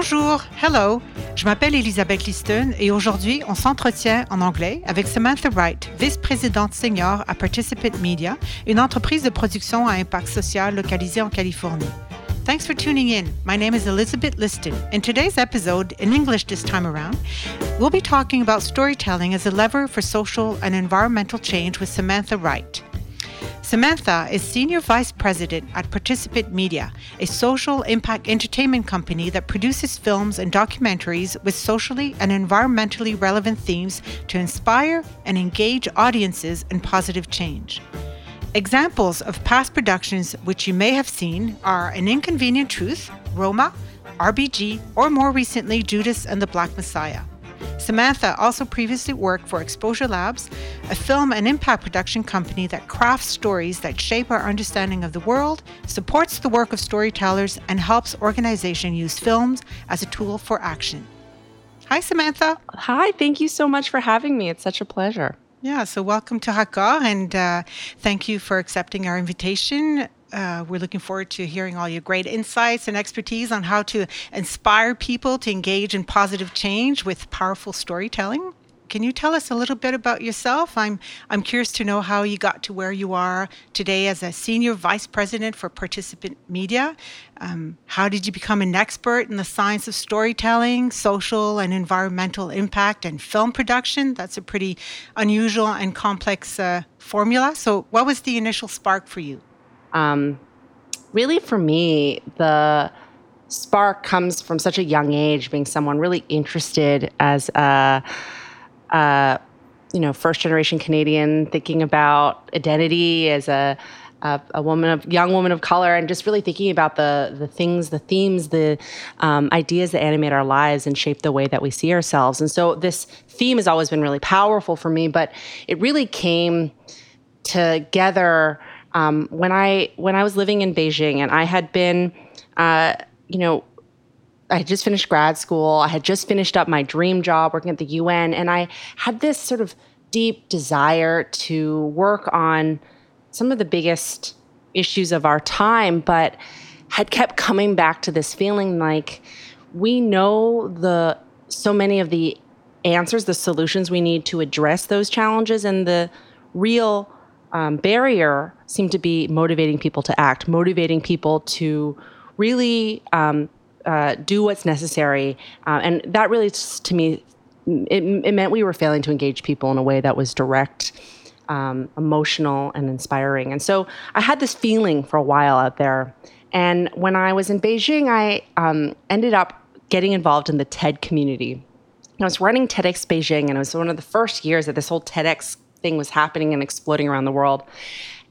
Bonjour, hello. Je m'appelle Elisabeth Liston et aujourd'hui, on s'entretient en anglais avec Samantha Wright, vice-présidente senior à Participant Media, une entreprise de production à impact social localisée en Californie. Thanks for tuning in. My name is Elizabeth Liston. In today's episode, in English this time around, we'll be talking about storytelling as a lever for social and environmental change with Samantha Wright. Samantha is Senior Vice President at Participant Media, a social impact entertainment company that produces films and documentaries with socially and environmentally relevant themes to inspire and engage audiences in positive change. Examples of past productions which you may have seen are An Inconvenient Truth, Roma, RBG, or more recently, Judas and the Black Messiah. Samantha also previously worked for Exposure Labs, a film and impact production company that crafts stories that shape our understanding of the world, supports the work of storytellers, and helps organizations use films as a tool for action. Hi, Samantha. Hi, thank you so much for having me. It's such a pleasure. Yeah, so welcome to Hakka and uh, thank you for accepting our invitation. Uh, we're looking forward to hearing all your great insights and expertise on how to inspire people to engage in positive change with powerful storytelling. Can you tell us a little bit about yourself? I'm I'm curious to know how you got to where you are today as a senior vice president for Participant Media. Um, how did you become an expert in the science of storytelling, social and environmental impact, and film production? That's a pretty unusual and complex uh, formula. So, what was the initial spark for you? Um, really, for me, the spark comes from such a young age, being someone really interested as a, a you know, first generation Canadian, thinking about identity as a, a, a, woman of young woman of color, and just really thinking about the the things, the themes, the um, ideas that animate our lives and shape the way that we see ourselves. And so this theme has always been really powerful for me, but it really came together um, when I when I was living in Beijing and I had been, uh, you know, I had just finished grad school. I had just finished up my dream job working at the UN, and I had this sort of deep desire to work on some of the biggest issues of our time, but had kept coming back to this feeling like we know the so many of the answers, the solutions we need to address those challenges, and the real um, barrier seemed to be motivating people to act, motivating people to really um, uh, do what's necessary. Uh, and that really, to me, it, it, meant we were failing to engage people in a way that was direct, um, emotional, and inspiring. And so I had this feeling for a while out there. And when I was in Beijing, I um, ended up getting involved in the TED community. I was running TEDx Beijing, and it was one of the first years that this whole TEDx thing was happening and exploding around the world.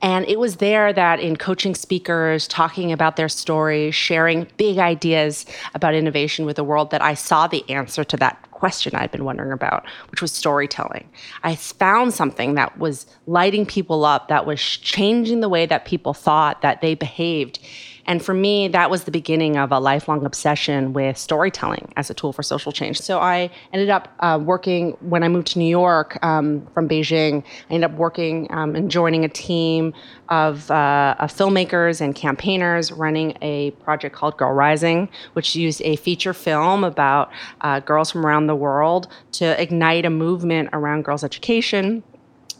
And it was there that in coaching speakers, talking about their stories, sharing big ideas about innovation with the world, that I saw the answer to that question I'd been wondering about, which was storytelling. I found something that was lighting people up, that was changing the way that people thought, that they behaved. And for me, that was the beginning of a lifelong obsession with storytelling as a tool for social change. So I ended up uh, working when I moved to New York um, from Beijing. I ended up working um, and joining a team of, uh, of, filmmakers and campaigners running a project called Girl Rising, which used a feature film about uh, girls from around the world to ignite a movement around girls' education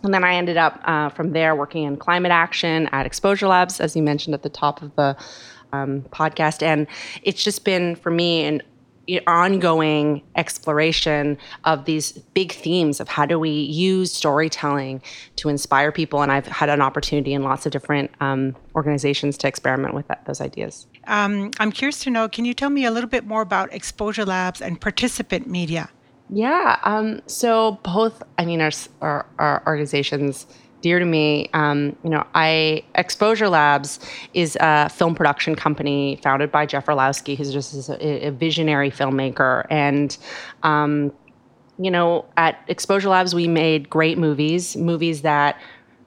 and then I ended up uh, from there working in climate action at Exposure Labs, as you mentioned at the top of the um, podcast. And it's just been for me an ongoing exploration of these big themes of how do we use storytelling to inspire people. And I've had an opportunity in lots of different um, organizations to experiment with that, those ideas. Um, I'm curious to know can you tell me a little bit more about Exposure Labs and participant media? Yeah. Um, so both, I mean, our, our, our organizations dear to me. Um, you know, I Exposure Labs is a film production company founded by Jeff Orlowski, who's just a, a visionary filmmaker. And, um, you know, at Exposure Labs, we made great movies, movies that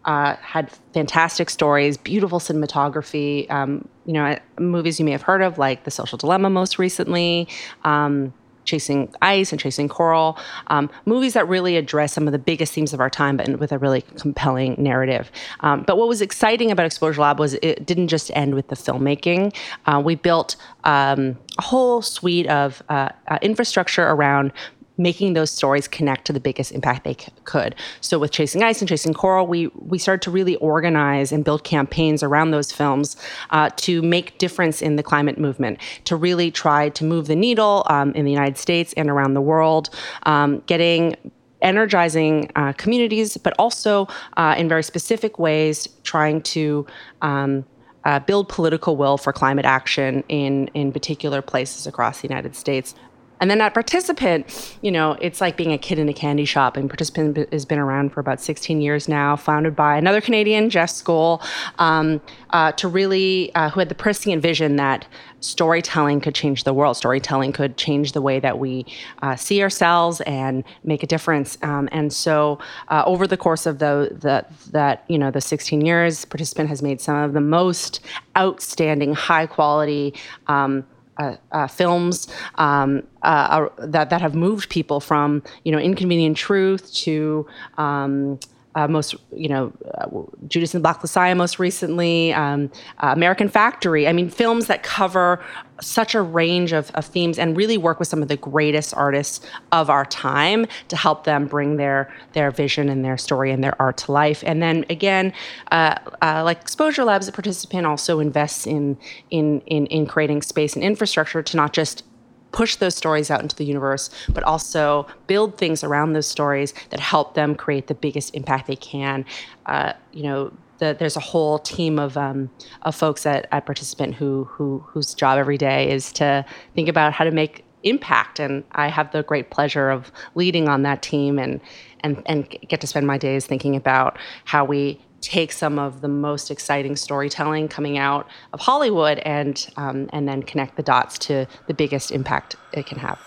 uh, had fantastic stories, beautiful cinematography. Um, you know, movies you may have heard of, like The Social Dilemma, most recently. Um, Chasing Ice and Chasing Coral, um, movies that really address some of the biggest themes of our time, but with a really compelling narrative. Um, but what was exciting about Exposure Lab was it didn't just end with the filmmaking. Uh, we built um, a whole suite of uh, uh, infrastructure around making those stories connect to the biggest impact they c- could. So with Chasing Ice and Chasing Coral, we we started to really organize and build campaigns around those films uh, to make difference in the climate movement, to really try to move the needle um, in the United States and around the world, um, getting energizing uh, communities, but also uh, in very specific ways trying to um, uh, build political will for climate action in in particular places across the United States. And then at Participant, you know, it's like being a kid in a candy shop. And Participant has been around for about 16 years now, founded by another Canadian, Jeff Skoll, um, uh, to really, uh, who had the prescient vision that storytelling could change the world. Storytelling could change the way that we uh, see ourselves and make a difference. Um, and so, uh, over the course of the, the that you know the 16 years, Participant has made some of the most outstanding, high quality. Um, uh, uh, films um, uh, that that have moved people from you know inconvenient truth to um, uh, most, you know, uh, Judas and the Black Messiah most recently, um, uh, American Factory. I mean, films that cover such a range of, of, themes and really work with some of the greatest artists of our time to help them bring their their vision and their story and their art to life. And then again, uh, uh, like Exposure Labs, a participant also invests in in in in creating space and infrastructure to not just push those stories out into the universe, but also build things around those stories that help them create the biggest impact they can. Uh, you know, the, there's a whole team of um, of folks at, at Participant who who whose job every day is to think about how to make impact, and I have the great pleasure of leading on that team and and and get to spend my days thinking about how we take some of the most exciting storytelling coming out of Hollywood and um, and then connect the dots to the biggest impact it can have.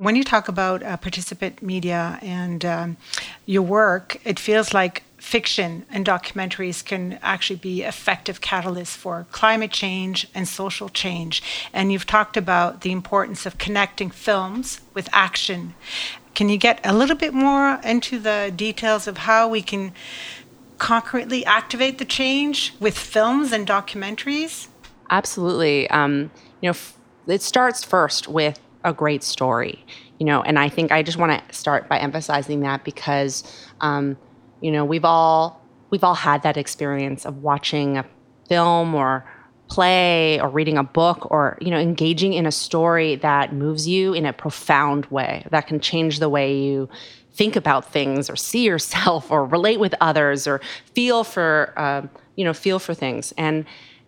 When you talk about uh, participant media and um, your work, it feels like fiction and documentaries can actually be effective catalysts for climate change and social change. And you've talked about the importance of connecting films with action. Can you get a little bit more into the details of how we can concretely activate the change with films and documentaries? Absolutely. Um, you know, f- it starts first with a great story. You know, and I think I just want to start by emphasizing that because, um, you know, we've all we've all had that experience of watching a film or play or reading a book or you know engaging in a story that moves you in a profound way that can change the way you think about things or see yourself or relate with others or feel for uh, you know feel for things. And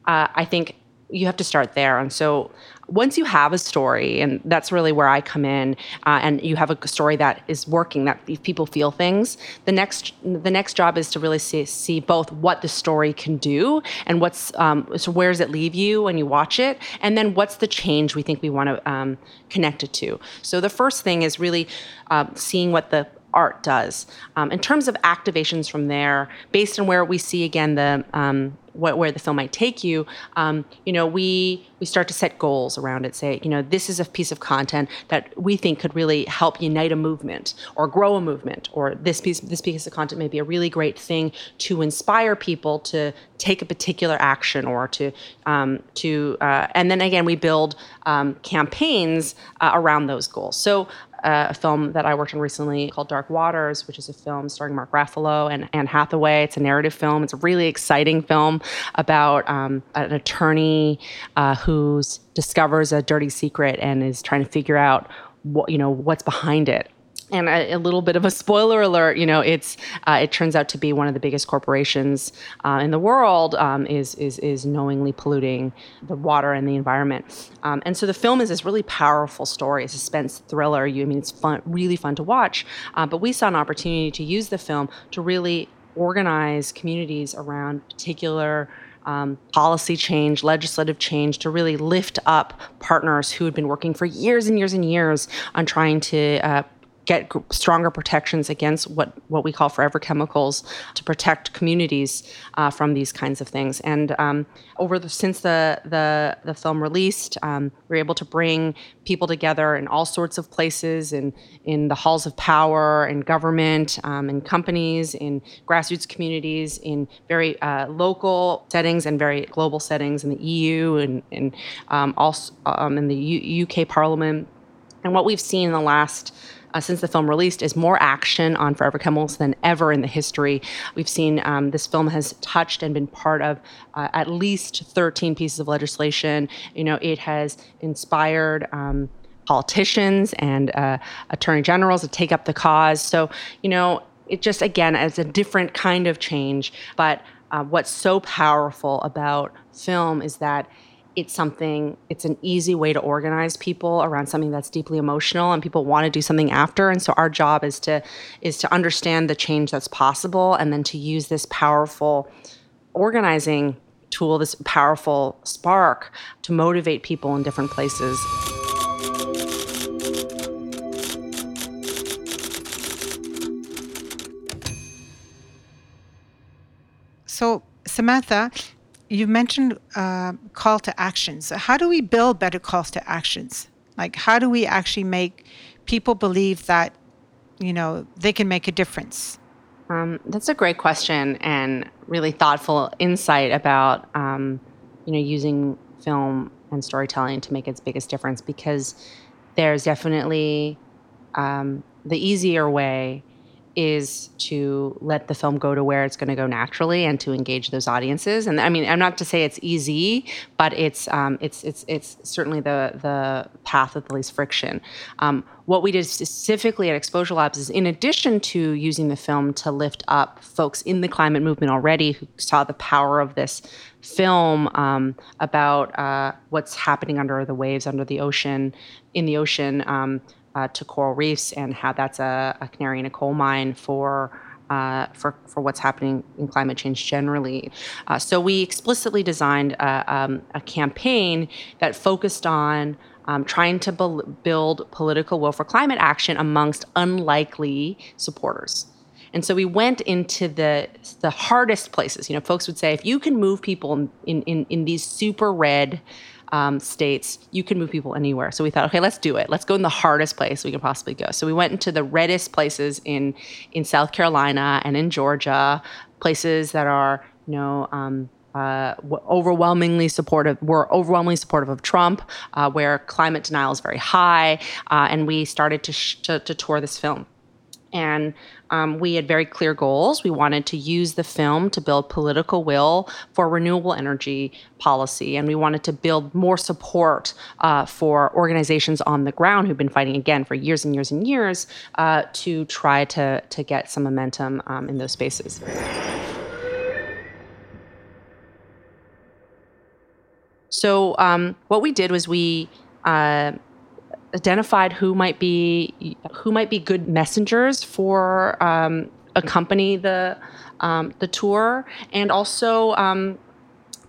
uh, i think you have to start there. And so once you have a story, and that's really where I come in, uh, and you have a story that is working, that people feel things. The next, the next job is to really see, see both what the story can do and what's um, so where does it leave you when you watch it, and then what's the change we think we want to um, connect it to. So the first thing is really uh, seeing what the art does. Um, in terms of activations from there, based on where we see again the um, what, where the film might take you, um, you know, we we start to set goals around it. Say, you know, this is a piece of content that we think could really help unite a movement or grow a movement, or this piece this piece of content may be a really great thing to inspire people to take a particular action or to um, to uh, and then again we build um, campaigns uh, around those goals. So uh, a film that I worked on recently called Dark Waters, which is a film starring Mark Ruffalo and Anne Hathaway. It's a narrative film. It's a really exciting film about um, an attorney uh, who discovers a dirty secret and is trying to figure out what you know what's behind it and a, a, little bit of a spoiler alert, you know, it's uh, it turns out to be one of the biggest corporations uh, in the world um, is is is knowingly polluting the water and the environment. Um, and so the film is this really powerful story, a suspense thriller. You, I mean, it's fun, really fun to watch. Uh, but we saw an opportunity to use the film to really organize communities around particular. Um, policy change, legislative change to really lift up partners who had been working for years and years and years on trying to uh, get stronger protections against what, what we call forever chemicals to protect communities uh, from these kinds of things. And um, over the, since the, the, the film released, um, we were able to bring people together in all sorts of places, in, in the halls of power, in government, um, in companies, in grassroots communities, in very uh, local settings and very global settings in the EU and, and um, also um, in the U- UK Parliament. And what we've seen in the last uh, since the film released is more action on Forever Chemicals than ever in the history. We've seen um, this film has touched and been part of uh, at least 13 pieces of legislation. You know, it has inspired. Um, politicians and uh, attorney generals to take up the cause. So, you know, it just again is a different kind of change. But uh, what's so powerful about film is that it's something it's an easy way to organize people around something that's deeply emotional and people want to do something after. And so our job is to is to understand the change that's possible and then to use this powerful organizing tool this powerful spark to motivate people in different places. So samantha you mentioned uh, call to actions. How do we build better calls to actions? Like, how do we actually make people believe that, you know, they can make a difference? Um, that's a great question and really thoughtful insight about, um, you know, using film and storytelling to make its biggest difference because there's definitely um, the easier way is to let the film go to where it's going to go naturally and to engage those audiences. And I mean, I'm not to say it's easy, but it's um, it's it's it's certainly the the path with the least friction. Um, what we did specifically at Exposure Labs is, in addition to using the film to lift up folks in the climate movement already who saw the power of this film um, about uh, what's happening under the waves, under the ocean, in the ocean. Uh, to coral reefs and how that's a, a canary in a coal mine for uh, for, for what's happening in climate change generally. Uh, so we explicitly designed a, um, a campaign that focused on um, trying to be- build political will for climate action amongst unlikely supporters. And so we went into the the hardest places. You know, folks would say if you can move people in in, in these super red um, states, you can move people anywhere. So we thought, okay, let's do it. Let's go in the hardest place we can possibly go. So we went into the reddest places in in South Carolina and in Georgia, places that are you know. Um, uh, overwhelmingly supportive were overwhelmingly supportive of Trump, uh, where climate denial is very high, uh, and we started to, sh- to, to tour this film. And um, we had very clear goals. We wanted to use the film to build political will for renewable energy policy, and we wanted to build more support uh, for organizations on the ground who've been fighting again for years and years and years uh, to try to to get some momentum um, in those spaces. So um, what we did was we uh, identified who might be who might be good messengers for um, accompany the um, the tour, and also um,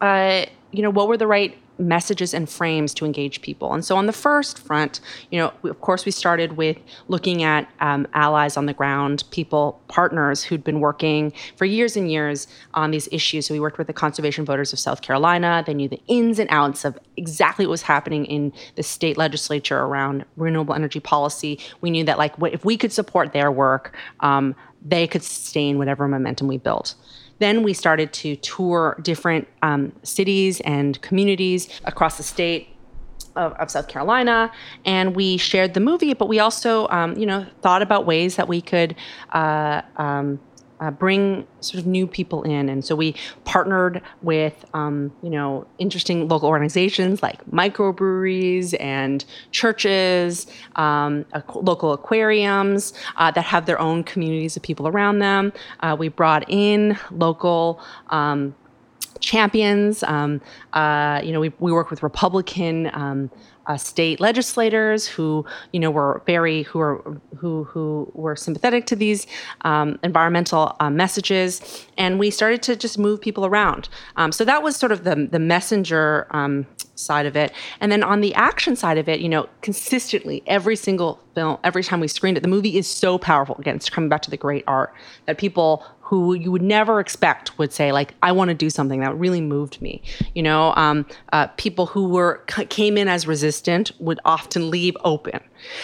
uh, you know what were the right messages and frames to engage people. And so on the first front, you know, of course, we started with looking at um, allies on the ground, people, partners who'd been working for years and years on these issues. So we worked with the conservation voters of South Carolina. They knew the ins and outs of exactly what was happening in the state legislature around renewable energy policy. We knew that, like, if we could support their work, um, they could sustain whatever momentum we built. Then we started to tour different um, cities and communities across the state of, of, South Carolina, and we shared the movie. But we also, um, you know, thought about ways that we could uh, um, uh, bring sort of new people in. And so we partnered with, um, you know, interesting local organizations like microbreweries and churches, um, local aquariums uh, that have their own communities of people around them. Uh, we brought in local um, champions. Um, uh, you know, we, we work with Republican um, uh, state legislators who you know were very who are who who were sympathetic to these um, environmental uh, messages, and we started to just move people around. Um, so that was sort of the the messenger um, side of it, and then on the action side of it, you know, consistently every single film, every time we screened it, the movie is so powerful. Again, it's coming back to the great art that people who you would never expect would say like i want to do something that really moved me. You know um, uh, people who were came in as resistant would often leave open.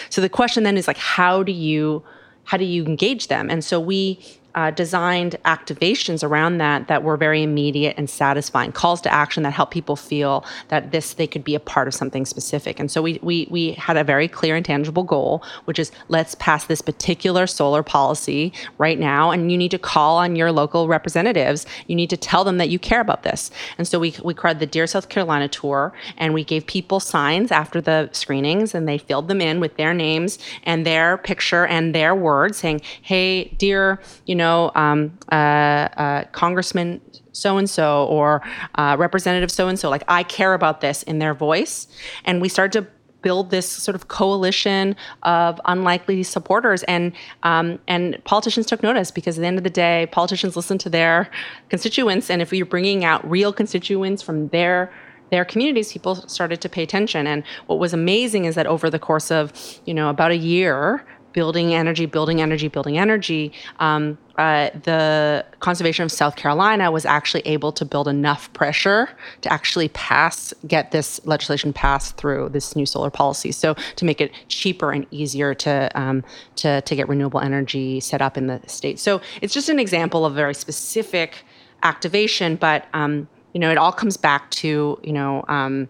So the question then is like how do you how do you engage them? And so we uh, designed activations around that that were very immediate and satisfying calls to action that help people feel that this they could be a part of something specific. And so we we, we had a very clear and tangible goal which is let's pass this particular solar policy right now and you need to call on your local representatives. You need to tell them that you care about this. And so we, we created the dear south carolina tour and we gave people signs after the screenings and they filled them in with their names and their picture and their words saying hey dear you know know, um, uh, uh, Congressman so and so or uh, Representative so and so. Like, I care about this in their voice. And we started to build this sort of coalition of unlikely supporters and um, and politicians took notice because at the end of the day politicians listen to their constituents and if you're bringing out real constituents from their their communities people started to pay attention and what was amazing is that over the course of you know about a year building energy, building energy, building energy, um, uh, the conservation of South Carolina was actually able to build enough pressure to actually pass, get this legislation passed through this new solar policy. So to make it cheaper and easier to um, to to get renewable energy set up in the state. So it's just an example of very specific activation, but um, you know it all comes back to you know um,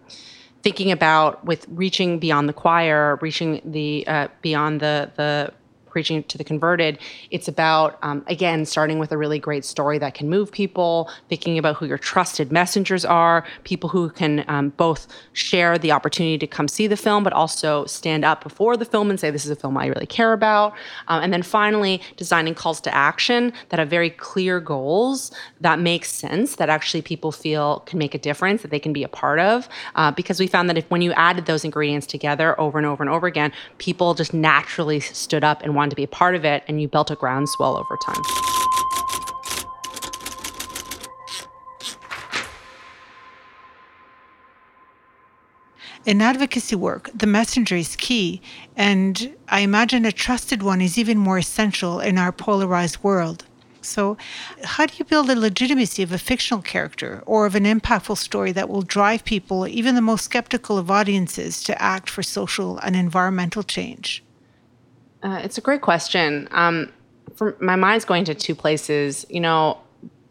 thinking about with reaching beyond the choir, reaching the uh, beyond the the preaching to the converted. It's about, um, again, starting with a really great story that can move people, thinking about who your trusted messengers are, people who can um, both share the opportunity to come see the film, but also stand up before the film and say, This is a film I really care about. Um, and then finally, designing calls to action that have very clear goals that make sense, that actually people feel can make a difference, that they can be a part of. Uh, because we found that if when you added those ingredients together over and over and over again, people just naturally stood up and wanted to be a part of it, and you built a groundswell over time. In advocacy work, the messenger is key, and I imagine a trusted one is even more essential in our polarized world. So, how do you build the legitimacy of a fictional character or of an impactful story that will drive people, even the most skeptical of audiences, to act for social and environmental change? Uh, it's a great question. Um, my mind's going to two places. You know,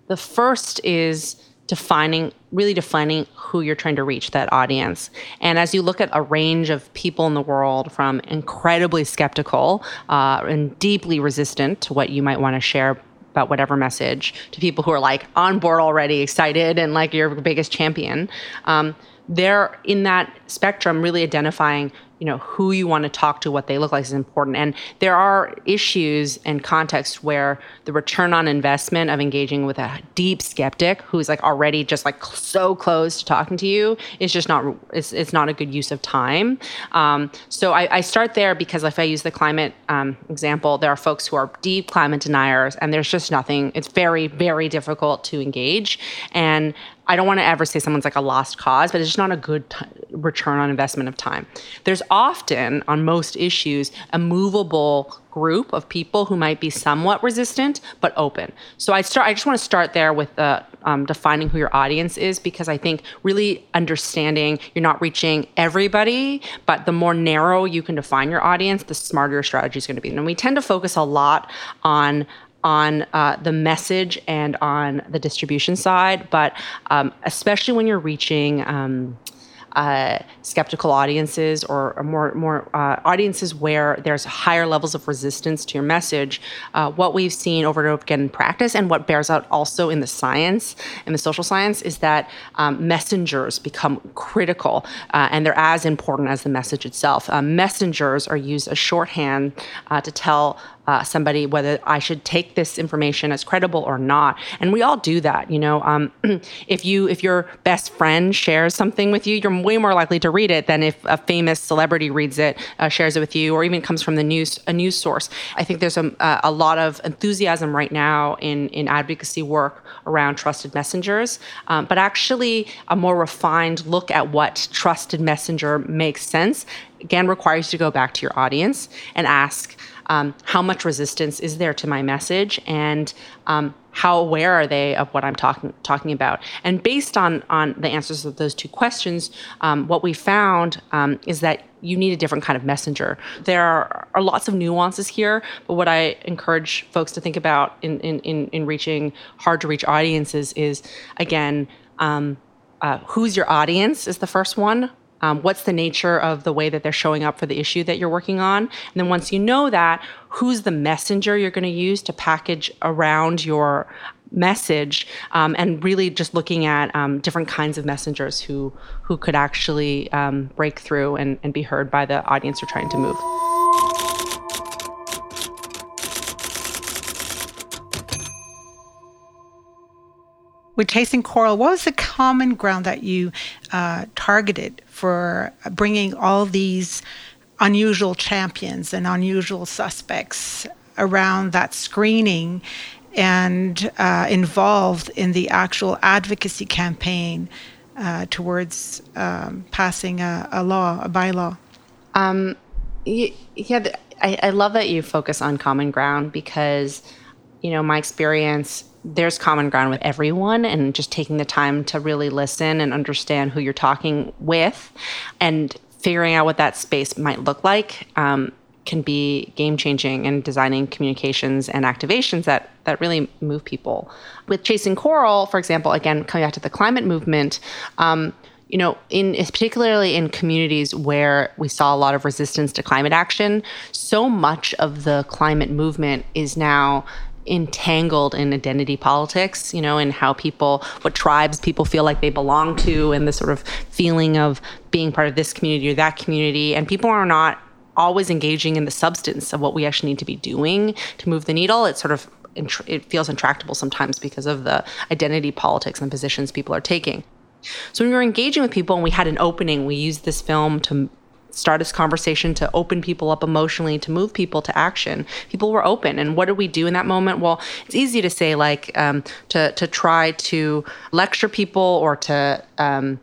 the first is defining, really defining who you're trying to reach, that audience. And as you look at a range of people in the world, from incredibly skeptical uh, and deeply resistant to what you might want to share about whatever message, to people who are like on board already, excited, and like your biggest champion. Um, they're in that spectrum really identifying you know who you want to talk to what they look like is important. And there are issues and contexts where the return on investment of engaging with a deep skeptic who's like already just like so close to talking to you is just not it's, it's not a good use of time. Um, so I, I, start there because if i use the climate um, example there are folks who are deep climate deniers and there's just nothing it's very very difficult to engage. And I don't want to ever say someone's like a lost cause, but it's just not a good t- return on investment of time. There's often, on most issues, a movable group of people who might be somewhat resistant but open. So I start. I just want to start there with uh, um, defining who your audience is because I think really understanding you're not reaching everybody, but the more narrow you can define your audience, the smarter your strategy is going to be. And we tend to focus a lot on on uh, the message and on the distribution side, but um, especially when you're reaching um, uh, skeptical audiences or, or more more uh, audiences where there's higher levels of resistance to your message. Uh, what we've seen over and over again in practice, and what bears out also in the science and the social science, is that um, messengers become critical, uh, and they're as important as the message itself. Uh, messengers are used as shorthand uh, to tell uh, somebody whether I should take this information as credible or not. And we all do that, you know. Um, if you if your best friend shares something with you, you're way more likely to read it than if a famous celebrity reads it, uh, shares it with you, or even comes from the news a news source. I think there's a, a lot of enthusiasm right now in in advocacy work around trusted messengers, um, but actually a more refined look at what trusted messenger makes sense again requires you to go back to your audience and ask um, how much resistance is there to my message and um, how aware are they of what I'm talking talking about? And based on on the answers of those two questions, um, what we found um, is that you need a different kind of messenger. There are, are, lots of nuances here, but what I encourage folks to think about in in in, in reaching hard to reach audiences is again. Um, uh, who's your audience is the first one um, what's the nature of the way that they're showing up for the issue that you're working on? And then once you know that, who's the messenger you're going to use to package around your message um, and really just looking at um, different kinds of messengers who who could actually um, break through and, and be heard by the audience you're trying to move. with Chasing Coral, what was the common ground that you uh, targeted for bringing all these unusual champions and unusual suspects around that screening and uh, involved in the actual advocacy campaign uh, towards um, passing a, a, law, a bylaw? Um, yeah, I, I love that you focus on common ground because, you know, my experience there's common ground with everyone and just taking the time to really listen and understand who you're talking with and figuring out what that space might look like um, can be game changing in designing communications and activations that that really move people. With chasing coral, for example, again coming back to the climate movement. Um, you know, in particularly in communities where we saw a lot of resistance to climate action, so much of the climate movement is now entangled in identity politics, you know, and how people, what tribes people feel like they belong to, and the sort of feeling of being part of this community or that community. And people are not always engaging in the substance of what we actually need to be doing to move the needle. It's sort of it feels intractable sometimes because of the identity politics and positions people are taking. So when we were engaging with people and we had an opening, we used this film to start this conversation to open people up emotionally to move people to action people were open and what did we do in that moment well it's easy to say like um, to to try to lecture people or to um,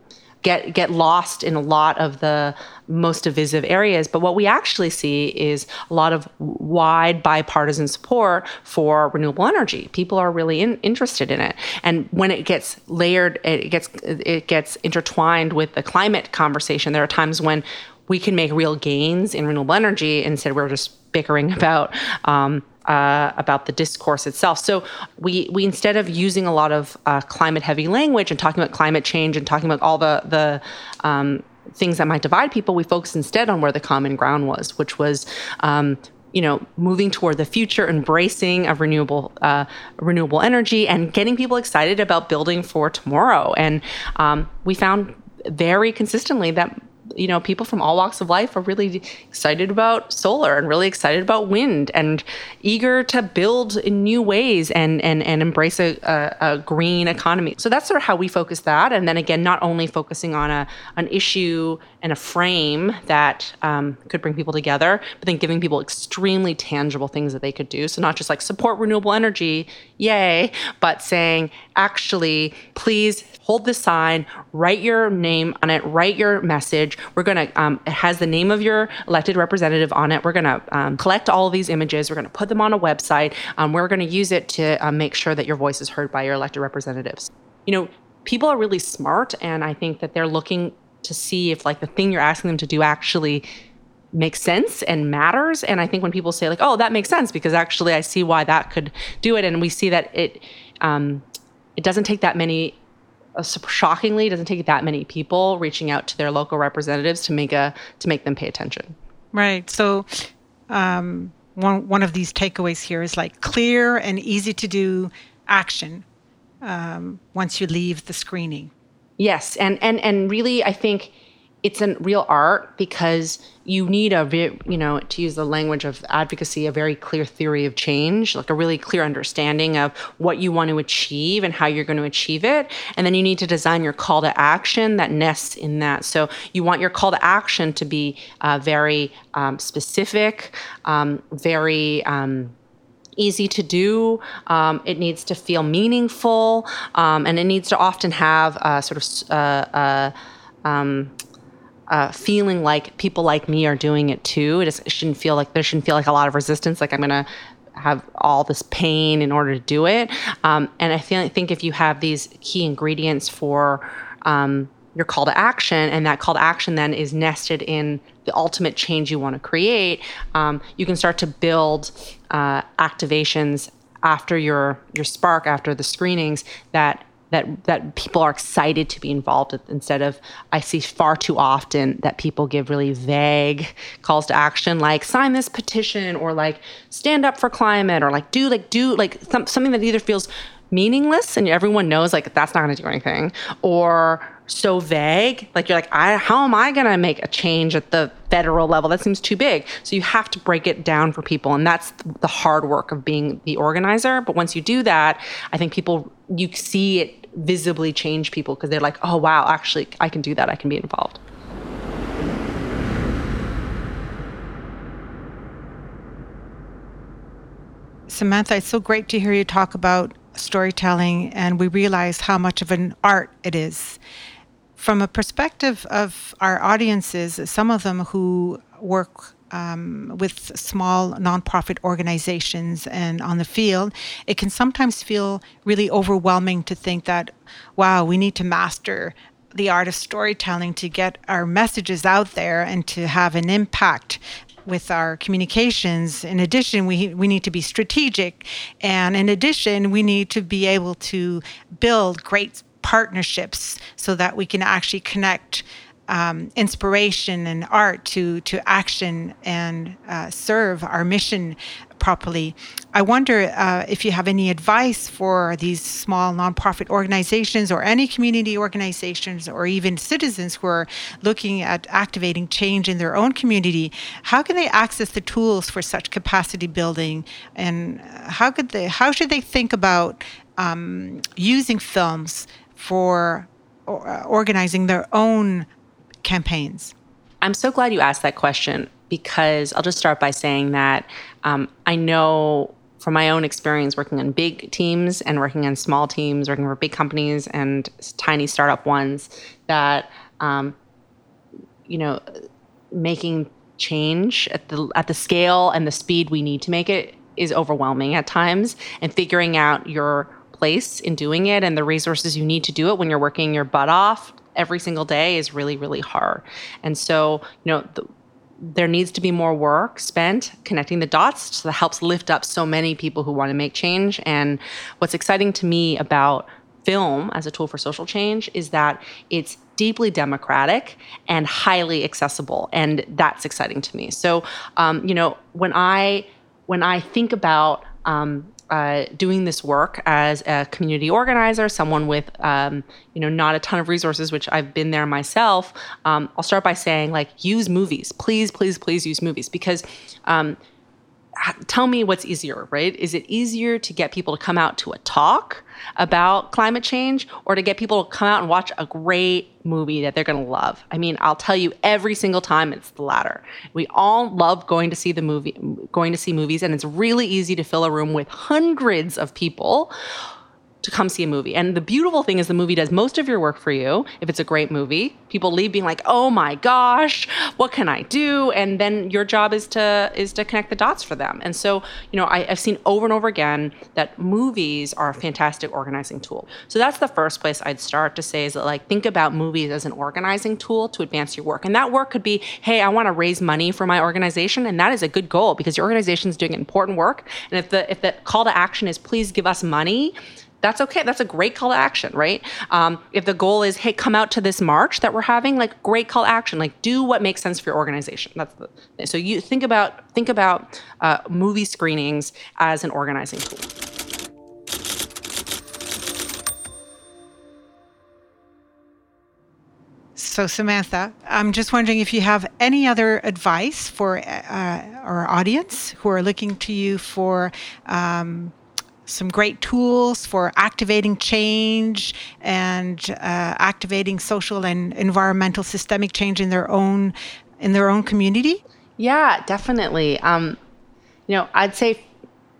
get get lost in a lot of the most divisive areas. But what we actually see is a lot of wide bipartisan support for renewable energy. People are really in, interested in it, and when it gets layered, it gets it gets intertwined with the climate conversation. There are times when we can make real gains in renewable energy instead we're just bickering about um, uh, about the discourse itself. So we we instead of using a lot of uh, climate heavy language and talking about climate change and talking about all the the um, things that might divide people, we focused instead on where the common ground was, which was um, you know, moving toward the future, embracing of renewable uh, renewable energy, and getting people excited about building for tomorrow. And um, we found very consistently that you know, people from all walks of life are really excited about solar and really excited about wind and eager to build in new ways and and and embrace a, a, a green economy. So that's sort of how we focus that. And then again, not only focusing on a an issue and a frame that um, could bring people together, but then giving people extremely tangible things that they could do. So not just like support renewable energy, yay, but saying actually, please hold this sign, write your name on it, write your message. We're going to, um, it has the name of your elected representative on it. We're going to um, collect all of these images. We're going to put them on a website. Um, we're going to use it to um, make sure that your voice is heard by your elected representatives. You know, people are really smart, and I think that they're looking to see if like the thing you're asking them to do actually makes sense and matters. And I think when people say like, "Oh, that makes sense," because actually I see why that could do it, and we see that it um, it doesn't take that many uh, shockingly, it doesn't take that many people reaching out to their local representatives to make a to make them pay attention. Right. So, um, one one of these takeaways here is like clear and easy to do action um, once you leave the screening. Yes, and and and really, I think it's a real art because you need a you know to use the language of advocacy a very clear theory of change like a really clear understanding of what you want to achieve and how you're going to achieve it. And then you need to design your call to action that nests in that. So you want your call to action to be uh, very um, specific um, very um, easy to do. Um, it needs to feel meaningful, um, and it needs to often have a sort of uh, uh, um, feeling like people like me are doing it too. It, just, it shouldn't feel like there shouldn't feel like a lot of resistance. Like I'm gonna have all this pain in order to do it. Um, and I feel I think if you have these key ingredients for um, your call to action, and that call to action then is nested in the ultimate change you want to create, um, you can start to build uh, activations after your your spark after the screenings that that that people are excited to be involved with instead of I see far too often that people give really vague calls to action like sign this petition or like stand up for climate or like do like do like th- something that either feels meaningless and everyone knows like that's not going to do anything or so vague. Like you're like I how am I going to make a change at the federal level? That seems too big. So you have to break it down for people and that's the hard work of being the organizer. But once you do that I think people you see it visibly change people because they're like oh wow actually I can do that. I can be involved. Samantha, it's so great to hear you talk about storytelling, and we realize how much of an art it is. From a perspective of our audiences, some of them who work um, with small nonprofit organizations and on the field, it can sometimes feel really overwhelming to think that, wow, we need to master the art of storytelling to get our messages out there and to have an impact with our communications. In addition, we, we need to be strategic. And in addition, we need to be able to build great partnerships so that we can actually connect um, inspiration and art to to action and uh, serve our mission properly. I wonder uh, if you have any advice for these small nonprofit organizations or any community organizations or even citizens who are looking at activating change in their own community. How can they access the tools for such capacity building, and how could they? How should they think about um, using films for uh, organizing their own campaigns? I'm so glad you asked that question because I'll just start by saying that um, I know from my own experience working on big teams and working on small teams, working for big companies and tiny startup ones, that um, you know, making change at the at the scale and the speed we need to make it is overwhelming at times, and figuring out your place in doing it and the resources you need to do it when you're working your butt off every single day is really really hard. And so you know the, there needs to be more work spent connecting the dots so that helps lift up so many people who want to make change. And what's exciting to me about film as a tool for social change is that it's deeply democratic and highly accessible and that's exciting to me. So um, you know when i when i think about um, uh, doing this work as a community organizer, someone with um, you know not a ton of resources, which I've been there myself. Um, I'll start by saying like use movies, please, please, please use movies because um, tell me what's easier, right? Is it easier to get people to come out to a talk about climate change or to get people to come out and watch a great movie that they're going to love? I mean, I'll tell you every single time it's the latter. We all love going to see the movie going to see movies and it's really easy to fill a room with hundreds of people to come see a movie. And the beautiful thing is the movie does most of your work for you. If it's a great movie, people leave being like, "Oh my gosh, what can I do?" And then your job is to is to connect the dots for them. And so, you know, I, have seen over and over again that movies are a fantastic organizing tool. So that's the first place I'd start to say is that like think about movies as an organizing tool to advance your work. And that work could be, "Hey, I want to raise money for my organization," and that is a good goal because your organization is doing important work. And if the if the call to action is, "Please give us money," that's okay. That's a great call to action, right? Um, if the goal is, hey, come out to this march that we're having, like great call to action. Like do what makes sense for your organization. That's the so you think about think about uh, movie screenings as an organizing tool. So, Samantha, I'm just wondering if you have any other advice for uh, our audience who are looking to you for um, some great tools for activating change and uh, activating social and environmental systemic change in their own in their own community. Yeah, definitely. Um, you know, I'd say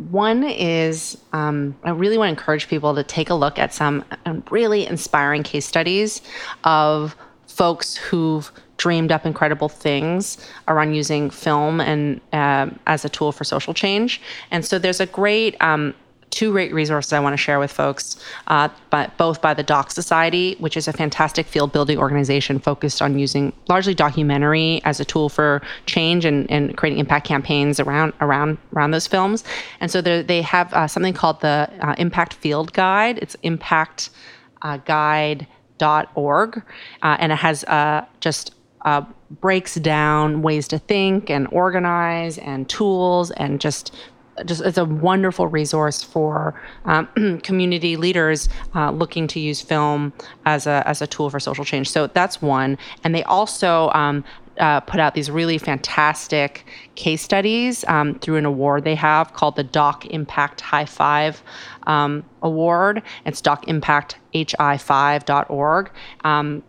one is um, I really want to encourage people to take a look at some um, really inspiring case studies of folks who've dreamed up incredible things around using film and uh, as a tool for social change. And so there's a great um, two great resources I want to share with folks, uh, but both by the Doc Society, which is a fantastic field building organization focused on using largely documentary as a tool for change and, and creating impact campaigns around around around those films. And so they have uh, something called the uh, Impact Field Guide. It's Impact uh, Guide.org, uh, and it has uh, just uh, breaks down ways to think and organize and tools and just just it's a wonderful resource for um, community leaders uh, looking to use film as a as a tool for social change. So that's one, and they also. Um, uh, put out these really fantastic case studies um, through an award they have called the Doc Impact High Five um, Award. It's DocImpactHI5.org. Um,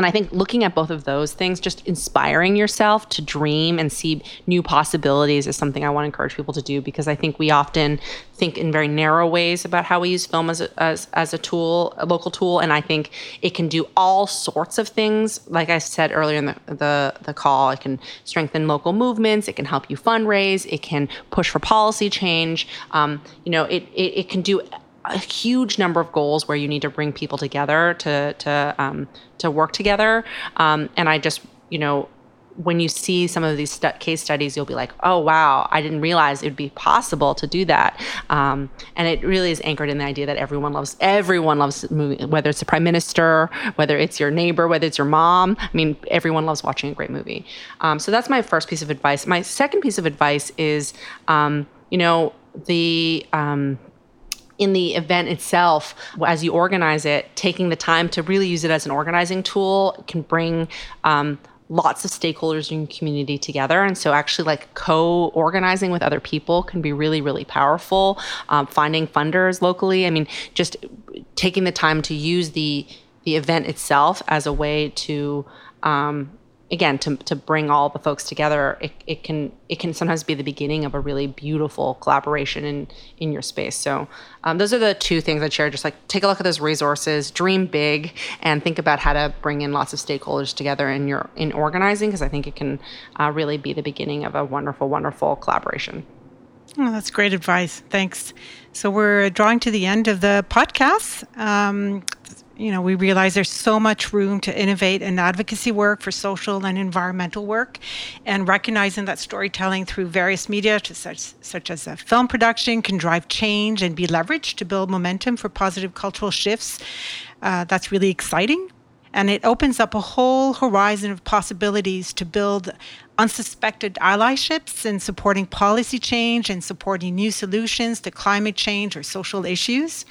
and I think looking at both of those things, just inspiring yourself to dream and see new possibilities is something I want to encourage people to do because I think we often think in very narrow ways about how we use film as a, as, as a tool, a local tool. And I think it can do all sorts of things. Like I said earlier in the, the, the call, it can strengthen local movements, it can help you fundraise, it can push for policy change. Um, you know, it, it, it can do a huge number of goals where you need to bring people together to to um, to work together. Um, and I just you know when you see some of these st- case studies, you'll be like, oh wow, I didn't realize it would be possible to do that. Um, and it really is anchored in the idea that everyone loves everyone loves movie, whether it's the prime minister, whether it's your neighbor, whether it's your mom. I mean, everyone loves watching a great movie. Um, so that's my first piece of advice. My second piece of advice is, um, you know, the um, in the event itself, as you organize it, taking the time to really use it as an organizing tool can bring um, lots of stakeholders in your community together. And so, actually, like co organizing with other people can be really, really powerful. Um, finding funders locally, I mean, just taking the time to use the the event itself as a way to um, again to, to bring all the folks together it, it can it can sometimes be the beginning of a really beautiful collaboration in in your space so um, those are the two things i'd share just like take a look at those resources dream big and think about how to bring in lots of stakeholders together in your in organizing because i think it can uh, really be the beginning of a wonderful wonderful collaboration Oh, that's great advice. Thanks. So we're drawing to the end of the podcast. Um, you know, we realize there's so much room to innovate in advocacy work for social and environmental work, and recognizing that storytelling through various media, such, such as film production, can drive change and be leveraged to build momentum for positive cultural shifts. Uh, that's really exciting. And it opens up a whole horizon of possibilities to build unsuspected allyships in supporting policy change and supporting new solutions to climate change or social issues.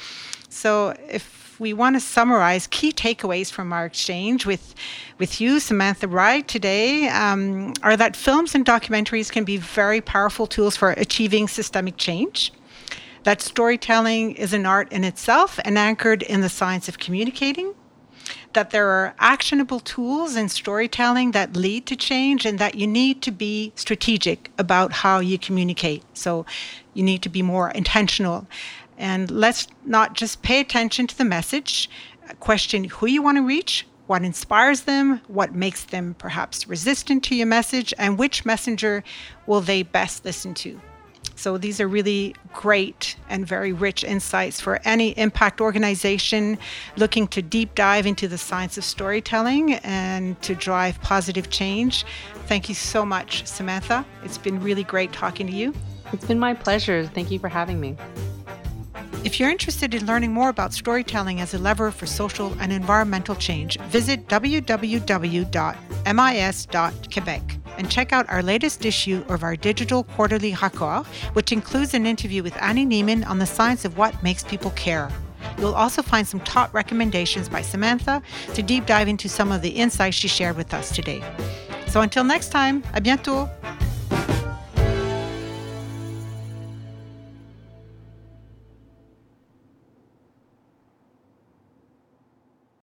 So, if we want to summarize key takeaways from our exchange with, with you, Samantha Wright, today um, are that films and documentaries can be very powerful tools for achieving systemic change. That storytelling is an art in itself and anchored in the science of communicating. That there are actionable tools in storytelling that lead to change, and that you need to be strategic about how you communicate. So you need to be more intentional. And let's not just pay attention to the message, question who you want to reach, what inspires them, what makes them perhaps resistant to your message, and which messenger will they best listen to. So these are really great and very rich insights for any impact organization looking to deep dive into the science of storytelling and to drive positive change. Thank you so much, Samantha. It's been really great talking to you. It's been my pleasure. Thank you for having me. If you're interested in learning more about storytelling as a lever for social and environmental change, visit www.mis.quebec and check out our latest issue of our digital quarterly Raccord, which includes an interview with Annie Neimand on the science of what makes people care. you'll also find some top recommendations by Samantha to deep dive into some of the insights she shared with us today. So until next time, à bientôt!